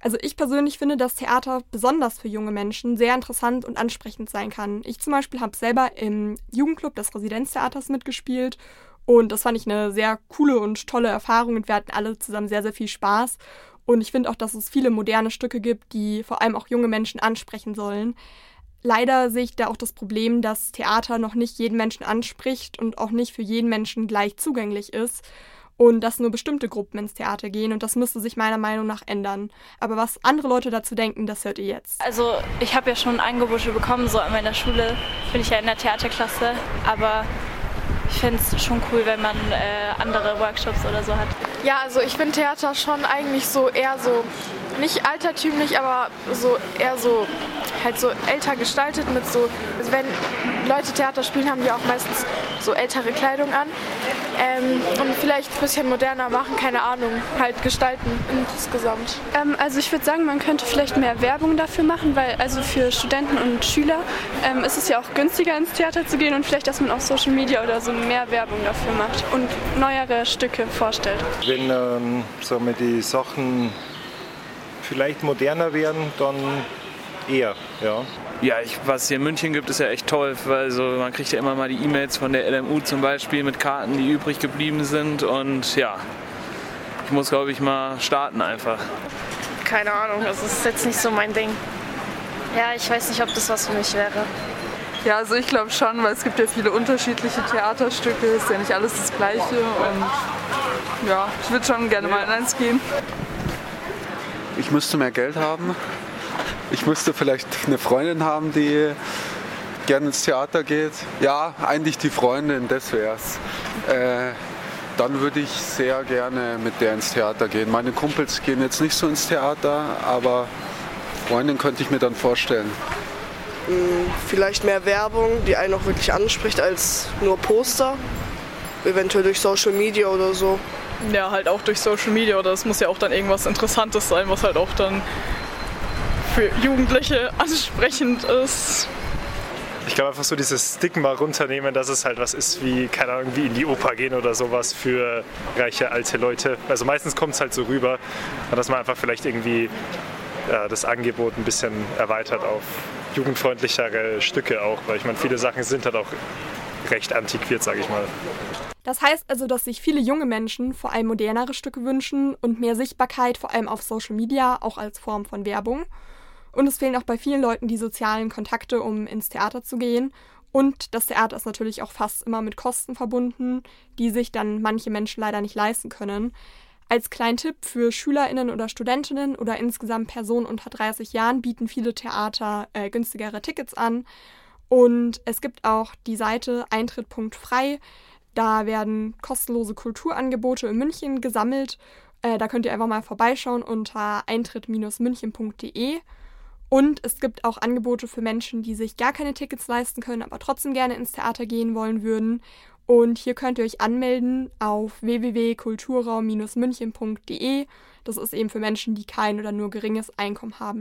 Also ich persönlich finde, dass Theater besonders für junge Menschen sehr interessant und ansprechend sein kann. Ich zum Beispiel habe selber im Jugendclub des Residenztheaters mitgespielt und das fand ich eine sehr coole und tolle Erfahrung und wir hatten alle zusammen sehr, sehr viel Spaß. Und ich finde auch, dass es viele moderne Stücke gibt, die vor allem auch junge Menschen ansprechen sollen. Leider sehe ich da auch das Problem, dass Theater noch nicht jeden Menschen anspricht und auch nicht für jeden Menschen gleich zugänglich ist und dass nur bestimmte Gruppen ins Theater gehen und das müsste sich meiner Meinung nach ändern. Aber was andere Leute dazu denken, das hört ihr jetzt. Also ich habe ja schon Angebote bekommen, so an meiner Schule bin ich ja in der Theaterklasse, aber ich finde es schon cool, wenn man äh, andere Workshops oder so hat. Ja, also ich finde Theater schon eigentlich so eher so, nicht altertümlich, aber so eher so halt so älter gestaltet mit so, also wenn Leute Theater spielen, haben die auch meistens so ältere Kleidung an. Ähm, und vielleicht ein bisschen moderner machen, keine Ahnung, halt gestalten insgesamt. Ähm, also ich würde sagen, man könnte vielleicht mehr Werbung dafür machen, weil also für Studenten und Schüler ähm, ist es ja auch günstiger ins Theater zu gehen und vielleicht, dass man auf Social Media oder so mehr Werbung dafür macht und neuere Stücke vorstellt. Wenn ähm, sagen wir, die Sachen vielleicht moderner werden, dann eher, ja. Ja, ich, was es hier in München gibt, ist ja echt toll. Also man kriegt ja immer mal die E-Mails von der LMU zum Beispiel mit Karten, die übrig geblieben sind. Und ja, ich muss, glaube ich, mal starten einfach. Keine Ahnung, das ist jetzt nicht so mein Ding. Ja, ich weiß nicht, ob das was für mich wäre. Ja, also ich glaube schon, weil es gibt ja viele unterschiedliche Theaterstücke, ist ja nicht alles das Gleiche und ja, ich würde schon gerne mal in eins gehen. Ich müsste mehr Geld haben, ich müsste vielleicht eine Freundin haben, die gerne ins Theater geht. Ja, eigentlich die Freundin, das wär's. Äh, dann würde ich sehr gerne mit der ins Theater gehen. Meine Kumpels gehen jetzt nicht so ins Theater, aber Freundin könnte ich mir dann vorstellen. Hm, vielleicht mehr Werbung, die einen auch wirklich anspricht, als nur Poster. Eventuell durch Social Media oder so. Ja, halt auch durch Social Media oder es muss ja auch dann irgendwas Interessantes sein, was halt auch dann für Jugendliche ansprechend ist. Ich glaube einfach so dieses Stigma runternehmen, dass es halt was ist wie, keine Ahnung, wie in die Oper gehen oder sowas für reiche alte Leute. Also meistens kommt es halt so rüber, dass man einfach vielleicht irgendwie ja, das Angebot ein bisschen erweitert auf jugendfreundlichere Stücke auch, weil ich meine, viele Sachen sind halt auch recht antiquiert, sage ich mal. Das heißt also, dass sich viele junge Menschen vor allem modernere Stücke wünschen und mehr Sichtbarkeit, vor allem auf Social Media, auch als Form von Werbung. Und es fehlen auch bei vielen Leuten die sozialen Kontakte, um ins Theater zu gehen. Und das Theater ist natürlich auch fast immer mit Kosten verbunden, die sich dann manche Menschen leider nicht leisten können. Als kleinen Tipp für SchülerInnen oder Studentinnen oder insgesamt Personen unter 30 Jahren bieten viele Theater äh, günstigere Tickets an. Und es gibt auch die Seite Eintritt.frei. Da werden kostenlose Kulturangebote in München gesammelt. Äh, da könnt ihr einfach mal vorbeischauen unter eintritt-münchen.de. Und es gibt auch Angebote für Menschen, die sich gar keine Tickets leisten können, aber trotzdem gerne ins Theater gehen wollen würden. Und hier könnt ihr euch anmelden auf www.kulturraum-münchen.de. Das ist eben für Menschen, die kein oder nur geringes Einkommen haben.